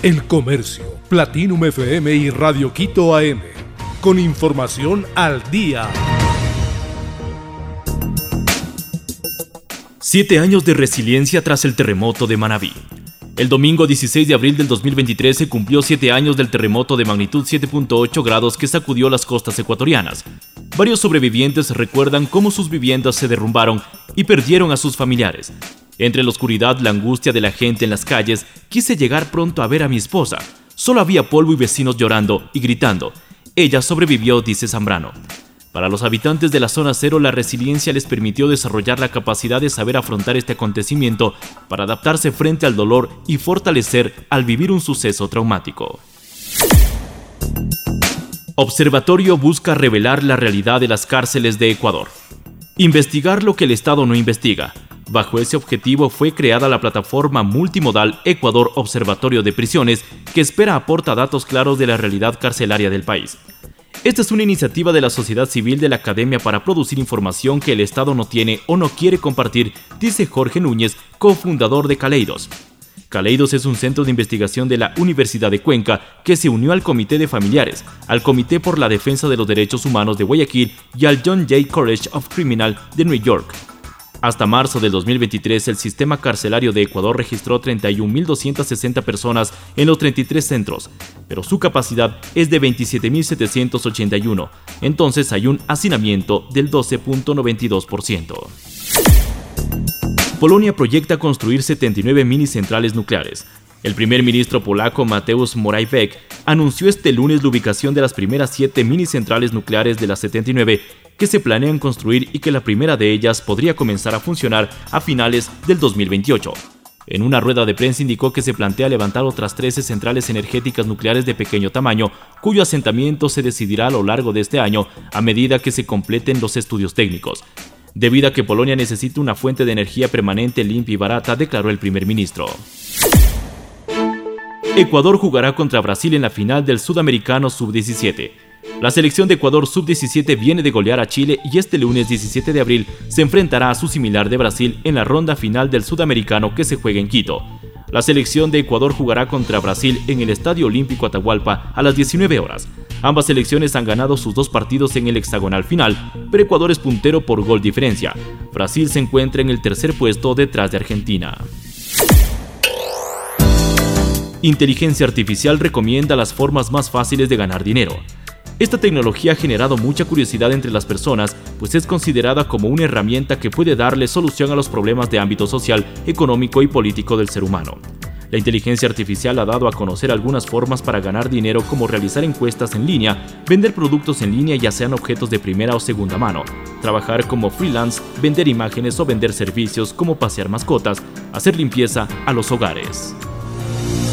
El Comercio, Platinum FM y Radio Quito AM. Con información al día. Siete años de resiliencia tras el terremoto de Manabí. El domingo 16 de abril del 2023 se cumplió siete años del terremoto de magnitud 7.8 grados que sacudió las costas ecuatorianas. Varios sobrevivientes recuerdan cómo sus viviendas se derrumbaron y perdieron a sus familiares. Entre la oscuridad, la angustia de la gente en las calles, quise llegar pronto a ver a mi esposa. Solo había polvo y vecinos llorando y gritando. Ella sobrevivió, dice Zambrano. Para los habitantes de la zona cero, la resiliencia les permitió desarrollar la capacidad de saber afrontar este acontecimiento para adaptarse frente al dolor y fortalecer al vivir un suceso traumático. Observatorio busca revelar la realidad de las cárceles de Ecuador. Investigar lo que el Estado no investiga. Bajo ese objetivo fue creada la plataforma multimodal Ecuador Observatorio de Prisiones, que espera aporta datos claros de la realidad carcelaria del país. Esta es una iniciativa de la sociedad civil de la Academia para producir información que el Estado no tiene o no quiere compartir, dice Jorge Núñez, cofundador de Caleidos. Caleidos es un centro de investigación de la Universidad de Cuenca que se unió al Comité de Familiares, al Comité por la Defensa de los Derechos Humanos de Guayaquil y al John J. College of Criminal de New York. Hasta marzo del 2023, el sistema carcelario de Ecuador registró 31.260 personas en los 33 centros, pero su capacidad es de 27.781, entonces hay un hacinamiento del 12.92%. Polonia proyecta construir 79 mini centrales nucleares. El primer ministro polaco Mateusz Morawiecki anunció este lunes la ubicación de las primeras siete mini centrales nucleares de las 79 que se planean construir y que la primera de ellas podría comenzar a funcionar a finales del 2028. En una rueda de prensa indicó que se plantea levantar otras 13 centrales energéticas nucleares de pequeño tamaño, cuyo asentamiento se decidirá a lo largo de este año a medida que se completen los estudios técnicos. Debido a que Polonia necesita una fuente de energía permanente, limpia y barata, declaró el primer ministro. Ecuador jugará contra Brasil en la final del Sudamericano Sub-17. La selección de Ecuador sub-17 viene de golear a Chile y este lunes 17 de abril se enfrentará a su similar de Brasil en la ronda final del sudamericano que se juega en Quito. La selección de Ecuador jugará contra Brasil en el Estadio Olímpico Atahualpa a las 19 horas. Ambas selecciones han ganado sus dos partidos en el hexagonal final, pero Ecuador es puntero por gol diferencia. Brasil se encuentra en el tercer puesto detrás de Argentina. Inteligencia Artificial recomienda las formas más fáciles de ganar dinero. Esta tecnología ha generado mucha curiosidad entre las personas, pues es considerada como una herramienta que puede darle solución a los problemas de ámbito social, económico y político del ser humano. La inteligencia artificial ha dado a conocer algunas formas para ganar dinero como realizar encuestas en línea, vender productos en línea ya sean objetos de primera o segunda mano, trabajar como freelance, vender imágenes o vender servicios como pasear mascotas, hacer limpieza a los hogares.